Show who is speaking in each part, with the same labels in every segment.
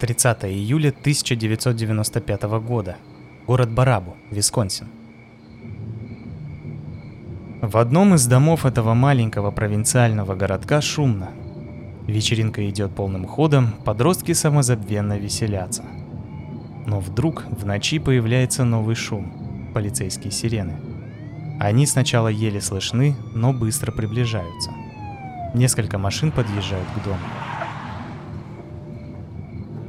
Speaker 1: 30 июля 1995 года. Город Барабу, Висконсин. В одном из домов этого маленького провинциального городка шумно. Вечеринка идет полным ходом, подростки самозабвенно веселятся. Но вдруг в ночи появляется новый шум – полицейские сирены. Они сначала еле слышны, но быстро приближаются. Несколько машин подъезжают к дому.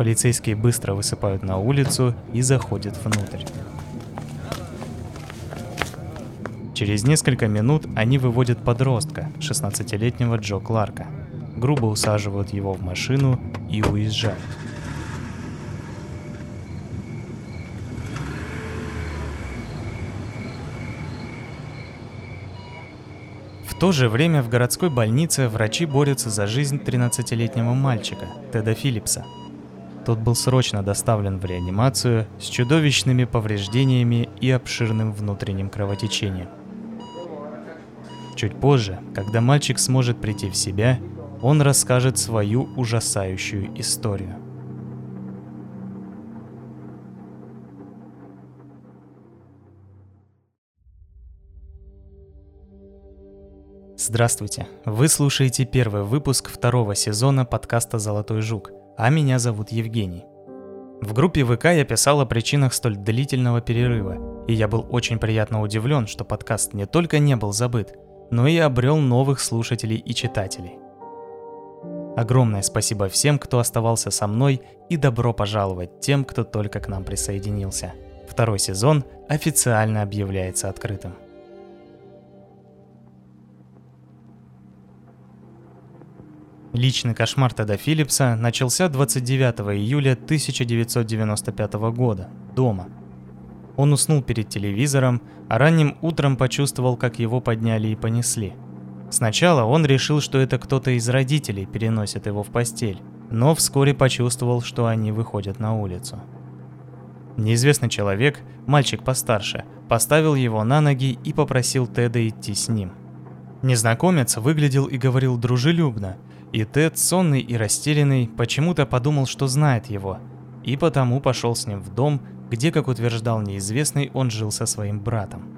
Speaker 1: Полицейские быстро высыпают на улицу и заходят внутрь. Через несколько минут они выводят подростка, 16-летнего Джо Кларка, грубо усаживают его в машину и уезжают. В то же время в городской больнице врачи борются за жизнь 13-летнего мальчика, Теда Филлипса – тот был срочно доставлен в реанимацию с чудовищными повреждениями и обширным внутренним кровотечением. Чуть позже, когда мальчик сможет прийти в себя, он расскажет свою ужасающую историю. Здравствуйте! Вы слушаете первый выпуск второго сезона подкаста «Золотой жук», а меня зовут Евгений. В группе ВК я писал о причинах столь длительного перерыва, и я был очень приятно удивлен, что подкаст не только не был забыт, но и обрел новых слушателей и читателей. Огромное спасибо всем, кто оставался со мной, и добро пожаловать тем, кто только к нам присоединился. Второй сезон официально объявляется открытым. Личный кошмар Теда Филлипса начался 29 июля 1995 года, дома. Он уснул перед телевизором, а ранним утром почувствовал, как его подняли и понесли. Сначала он решил, что это кто-то из родителей переносит его в постель, но вскоре почувствовал, что они выходят на улицу. Неизвестный человек, мальчик постарше, поставил его на ноги и попросил Теда идти с ним. Незнакомец выглядел и говорил дружелюбно – и Тед, сонный и растерянный, почему-то подумал, что знает его, и потому пошел с ним в дом, где, как утверждал неизвестный, он жил со своим братом.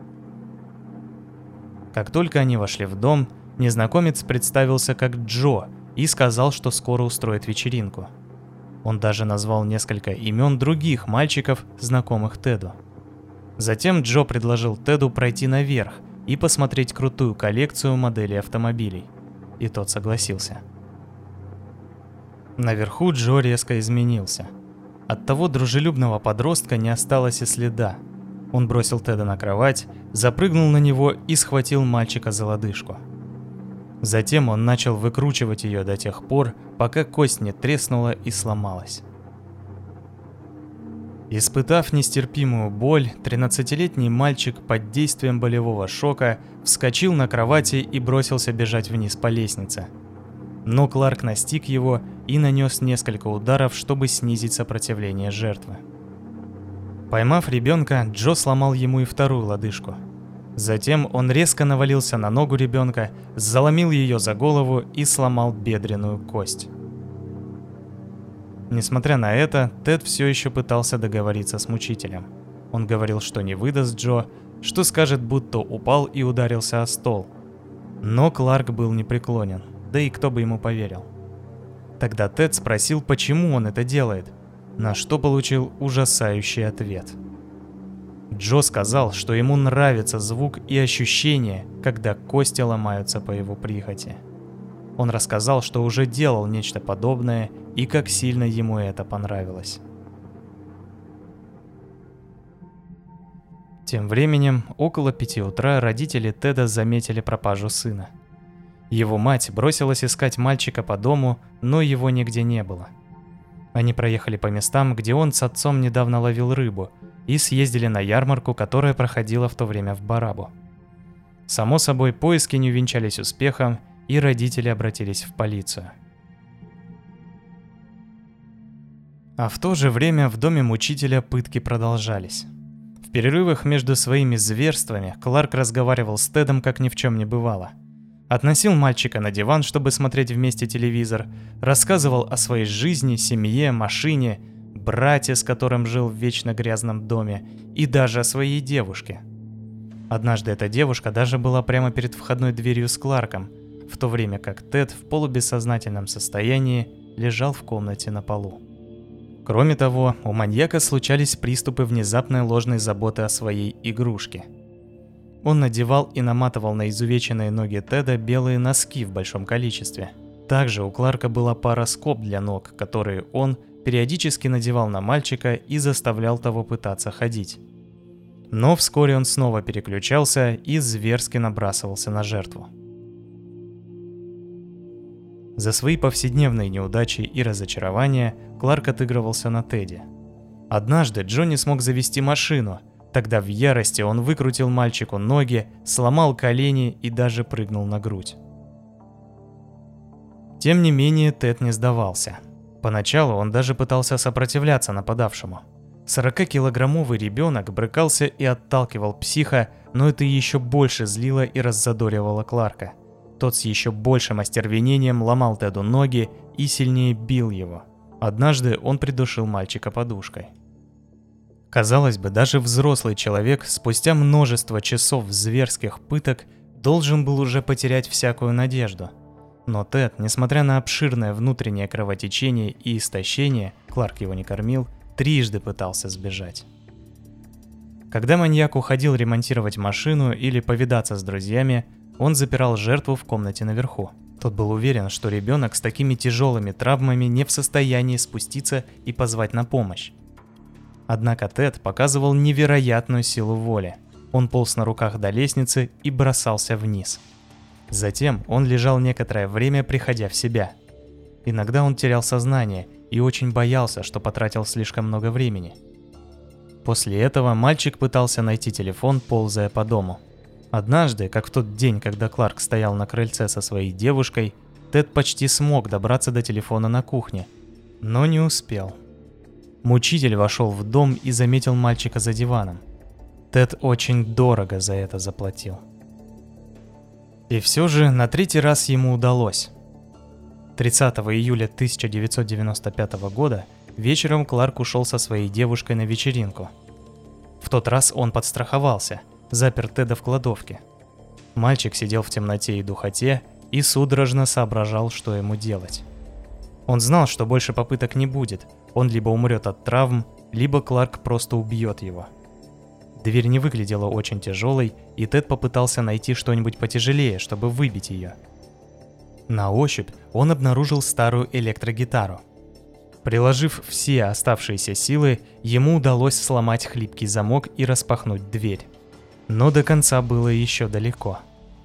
Speaker 1: Как только они вошли в дом, незнакомец представился как Джо и сказал, что скоро устроит вечеринку. Он даже назвал несколько имен других мальчиков, знакомых Теду. Затем Джо предложил Теду пройти наверх и посмотреть крутую коллекцию моделей автомобилей. И тот согласился. Наверху Джо резко изменился. От того дружелюбного подростка не осталось и следа. Он бросил Теда на кровать, запрыгнул на него и схватил мальчика за лодыжку. Затем он начал выкручивать ее до тех пор, пока кость не треснула и сломалась. Испытав нестерпимую боль, 13-летний мальчик под действием болевого шока вскочил на кровати и бросился бежать вниз по лестнице – но Кларк настиг его и нанес несколько ударов, чтобы снизить сопротивление жертвы. Поймав ребенка, Джо сломал ему и вторую лодыжку. Затем он резко навалился на ногу ребенка, заломил ее за голову и сломал бедренную кость. Несмотря на это, Тед все еще пытался договориться с мучителем. Он говорил, что не выдаст Джо, что скажет, будто упал и ударился о стол. Но Кларк был непреклонен да и кто бы ему поверил. Тогда Тед спросил, почему он это делает, на что получил ужасающий ответ. Джо сказал, что ему нравится звук и ощущение, когда кости ломаются по его прихоти. Он рассказал, что уже делал нечто подобное и как сильно ему это понравилось. Тем временем, около пяти утра родители Теда заметили пропажу сына – его мать бросилась искать мальчика по дому, но его нигде не было. Они проехали по местам, где он с отцом недавно ловил рыбу, и съездили на ярмарку, которая проходила в то время в Барабу. Само собой, поиски не увенчались успехом, и родители обратились в полицию. А в то же время в доме мучителя пытки продолжались. В перерывах между своими зверствами Кларк разговаривал с Тедом, как ни в чем не бывало – относил мальчика на диван, чтобы смотреть вместе телевизор, рассказывал о своей жизни, семье, машине, брате, с которым жил в вечно грязном доме, и даже о своей девушке. Однажды эта девушка даже была прямо перед входной дверью с Кларком, в то время как Тед в полубессознательном состоянии лежал в комнате на полу. Кроме того, у маньяка случались приступы внезапной ложной заботы о своей игрушке. Он надевал и наматывал на изувеченные ноги Теда белые носки в большом количестве. Также у Кларка была пара скоб для ног, которые он периодически надевал на мальчика и заставлял того пытаться ходить. Но вскоре он снова переключался и зверски набрасывался на жертву. За свои повседневные неудачи и разочарования Кларк отыгрывался на Теди. Однажды Джонни смог завести машину, тогда в ярости он выкрутил мальчику ноги, сломал колени и даже прыгнул на грудь. Тем не менее, Тед не сдавался. Поначалу он даже пытался сопротивляться нападавшему. 40-килограммовый ребенок брыкался и отталкивал психа, но это еще больше злило и раззадоривало Кларка – тот с еще большим остервенением ломал Теду ноги и сильнее бил его. Однажды он придушил мальчика подушкой. Казалось бы, даже взрослый человек спустя множество часов зверских пыток должен был уже потерять всякую надежду. Но Тед, несмотря на обширное внутреннее кровотечение и истощение, Кларк его не кормил, трижды пытался сбежать. Когда маньяк уходил ремонтировать машину или повидаться с друзьями, он запирал жертву в комнате наверху. Тот был уверен, что ребенок с такими тяжелыми травмами не в состоянии спуститься и позвать на помощь. Однако Тед показывал невероятную силу воли. Он полз на руках до лестницы и бросался вниз. Затем он лежал некоторое время, приходя в себя. Иногда он терял сознание и очень боялся, что потратил слишком много времени. После этого мальчик пытался найти телефон, ползая по дому – Однажды, как в тот день, когда Кларк стоял на крыльце со своей девушкой, Тед почти смог добраться до телефона на кухне, но не успел. Мучитель вошел в дом и заметил мальчика за диваном. Тед очень дорого за это заплатил. И все же на третий раз ему удалось. 30 июля 1995 года вечером Кларк ушел со своей девушкой на вечеринку. В тот раз он подстраховался – запер Теда в кладовке. Мальчик сидел в темноте и духоте и судорожно соображал, что ему делать. Он знал, что больше попыток не будет, он либо умрет от травм, либо Кларк просто убьет его. Дверь не выглядела очень тяжелой, и Тед попытался найти что-нибудь потяжелее, чтобы выбить ее. На ощупь он обнаружил старую электрогитару. Приложив все оставшиеся силы, ему удалось сломать хлипкий замок и распахнуть дверь. Но до конца было еще далеко.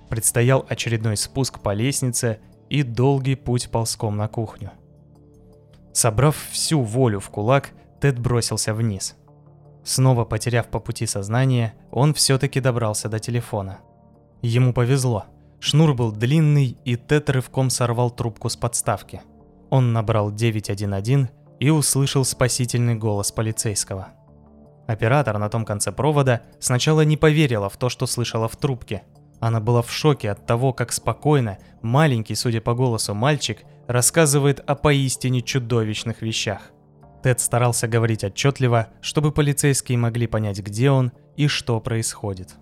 Speaker 1: Предстоял очередной спуск по лестнице и долгий путь ползком на кухню. Собрав всю волю в кулак, Тед бросился вниз. Снова потеряв по пути сознание, он все-таки добрался до телефона. Ему повезло. Шнур был длинный, и Тед рывком сорвал трубку с подставки. Он набрал 911 и услышал спасительный голос полицейского – Оператор на том конце провода сначала не поверила в то, что слышала в трубке. Она была в шоке от того, как спокойно маленький, судя по голосу, мальчик рассказывает о поистине чудовищных вещах. Тед старался говорить отчетливо, чтобы полицейские могли понять, где он и что происходит.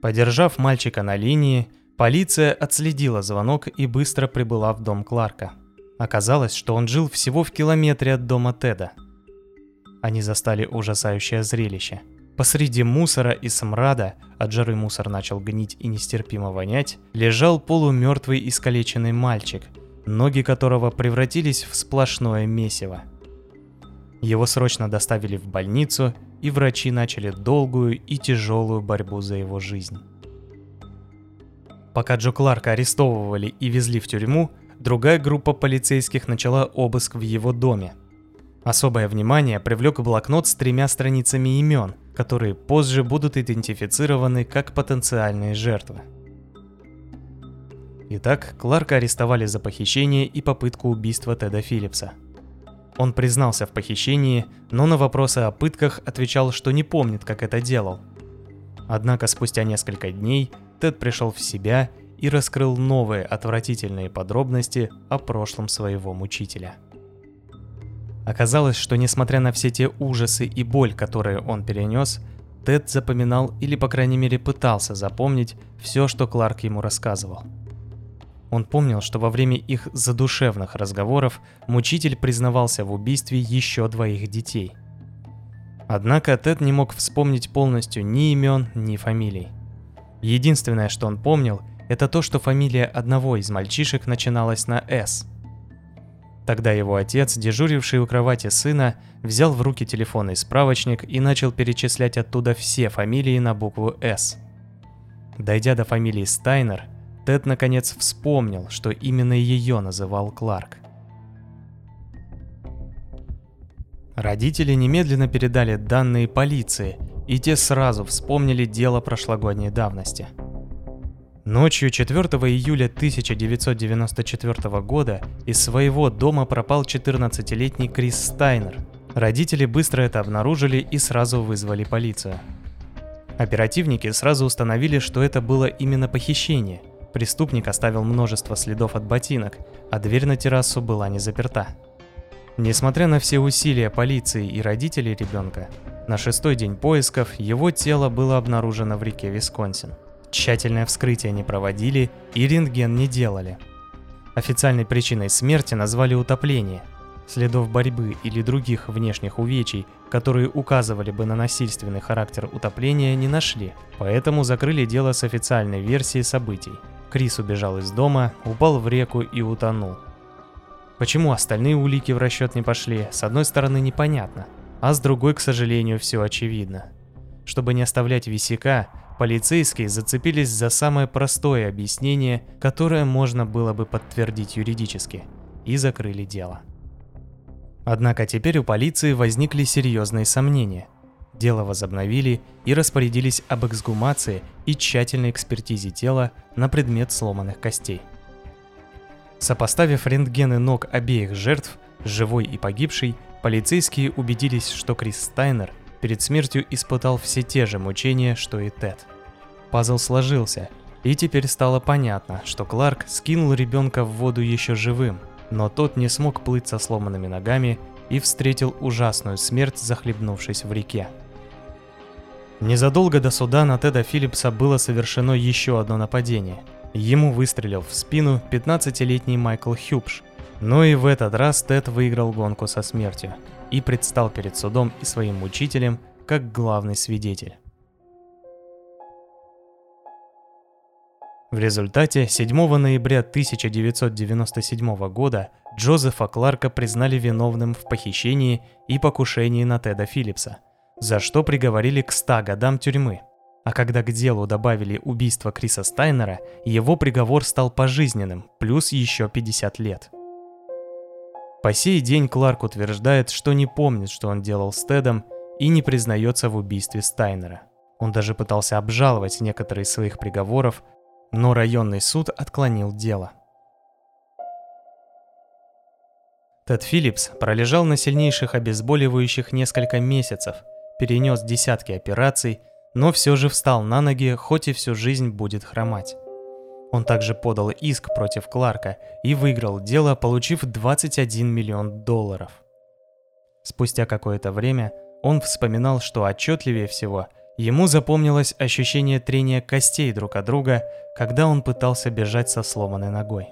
Speaker 1: Подержав мальчика на линии, полиция отследила звонок и быстро прибыла в дом Кларка. Оказалось, что он жил всего в километре от дома Теда – они застали ужасающее зрелище. Посреди мусора и смрада, от жары мусор начал гнить и нестерпимо вонять, лежал полумертвый искалеченный мальчик, ноги которого превратились в сплошное месиво. Его срочно доставили в больницу, и врачи начали долгую и тяжелую борьбу за его жизнь. Пока Джо Кларка арестовывали и везли в тюрьму, другая группа полицейских начала обыск в его доме – Особое внимание привлек блокнот с тремя страницами имен, которые позже будут идентифицированы как потенциальные жертвы. Итак, Кларка арестовали за похищение и попытку убийства Теда Филлипса. Он признался в похищении, но на вопросы о пытках отвечал, что не помнит, как это делал. Однако спустя несколько дней Тед пришел в себя и раскрыл новые отвратительные подробности о прошлом своего мучителя. Оказалось, что несмотря на все те ужасы и боль, которые он перенес, Тед запоминал или, по крайней мере, пытался запомнить все, что Кларк ему рассказывал. Он помнил, что во время их задушевных разговоров мучитель признавался в убийстве еще двоих детей. Однако Тед не мог вспомнить полностью ни имен, ни фамилий. Единственное, что он помнил, это то, что фамилия одного из мальчишек начиналась на «С». Тогда его отец, дежуривший у кровати сына, взял в руки телефонный справочник и начал перечислять оттуда все фамилии на букву «С». Дойдя до фамилии Стайнер, Тед наконец вспомнил, что именно ее называл Кларк. Родители немедленно передали данные полиции, и те сразу вспомнили дело прошлогодней давности – Ночью 4 июля 1994 года из своего дома пропал 14-летний Крис Стайнер. Родители быстро это обнаружили и сразу вызвали полицию. Оперативники сразу установили, что это было именно похищение. Преступник оставил множество следов от ботинок, а дверь на террасу была не заперта. Несмотря на все усилия полиции и родителей ребенка, на шестой день поисков его тело было обнаружено в реке Висконсин. Тщательное вскрытие не проводили и рентген не делали. Официальной причиной смерти назвали утопление. Следов борьбы или других внешних увечий, которые указывали бы на насильственный характер утопления, не нашли, поэтому закрыли дело с официальной версией событий. Крис убежал из дома, упал в реку и утонул. Почему остальные улики в расчет не пошли, с одной стороны непонятно, а с другой, к сожалению, все очевидно. Чтобы не оставлять висяка, Полицейские зацепились за самое простое объяснение, которое можно было бы подтвердить юридически, и закрыли дело. Однако теперь у полиции возникли серьезные сомнения. Дело возобновили и распорядились об эксгумации и тщательной экспертизе тела на предмет сломанных костей. Сопоставив рентгены ног обеих жертв, живой и погибшей, полицейские убедились, что Крис Стайнер – перед смертью испытал все те же мучения, что и Тед. Пазл сложился, и теперь стало понятно, что Кларк скинул ребенка в воду еще живым, но тот не смог плыть со сломанными ногами и встретил ужасную смерть, захлебнувшись в реке. Незадолго до суда на Теда Филлипса было совершено еще одно нападение. Ему выстрелил в спину 15-летний Майкл Хюбш, но и в этот раз Тед выиграл гонку со смертью и предстал перед судом и своим учителем как главный свидетель. В результате 7 ноября 1997 года Джозефа Кларка признали виновным в похищении и покушении на Теда Филлипса, за что приговорили к 100 годам тюрьмы. А когда к делу добавили убийство Криса Стайнера, его приговор стал пожизненным, плюс еще 50 лет. По сей день Кларк утверждает, что не помнит, что он делал с Тедом, и не признается в убийстве Стайнера. Он даже пытался обжаловать некоторые из своих приговоров, но районный суд отклонил дело. Тед Филлипс пролежал на сильнейших обезболивающих несколько месяцев, перенес десятки операций, но все же встал на ноги, хоть и всю жизнь будет хромать. Он также подал иск против Кларка и выиграл дело, получив 21 миллион долларов. Спустя какое-то время он вспоминал, что отчетливее всего ему запомнилось ощущение трения костей друг от друга, когда он пытался бежать со сломанной ногой.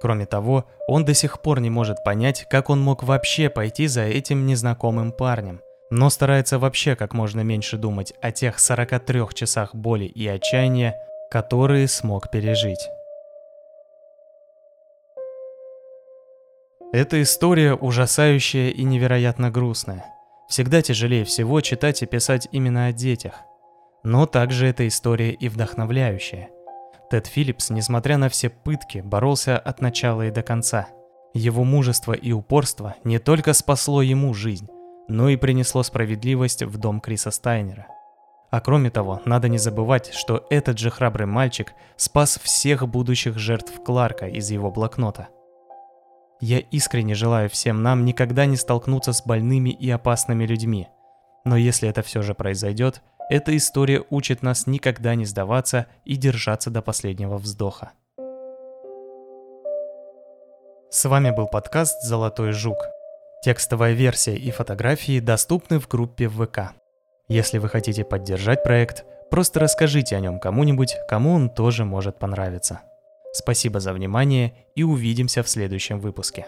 Speaker 1: Кроме того, он до сих пор не может понять, как он мог вообще пойти за этим незнакомым парнем, но старается вообще как можно меньше думать о тех 43 часах боли и отчаяния, которые смог пережить. Эта история ужасающая и невероятно грустная. Всегда тяжелее всего читать и писать именно о детях. Но также эта история и вдохновляющая. Тед Филлипс, несмотря на все пытки, боролся от начала и до конца. Его мужество и упорство не только спасло ему жизнь, но и принесло справедливость в дом Криса Стайнера – а кроме того, надо не забывать, что этот же храбрый мальчик спас всех будущих жертв Кларка из его блокнота. Я искренне желаю всем нам никогда не столкнуться с больными и опасными людьми. Но если это все же произойдет, Эта история учит нас никогда не сдаваться и держаться до последнего вздоха. С вами был подкаст «Золотой жук». Текстовая версия и фотографии доступны в группе ВК. Если вы хотите поддержать проект, просто расскажите о нем кому-нибудь, кому он тоже может понравиться. Спасибо за внимание и увидимся в следующем выпуске.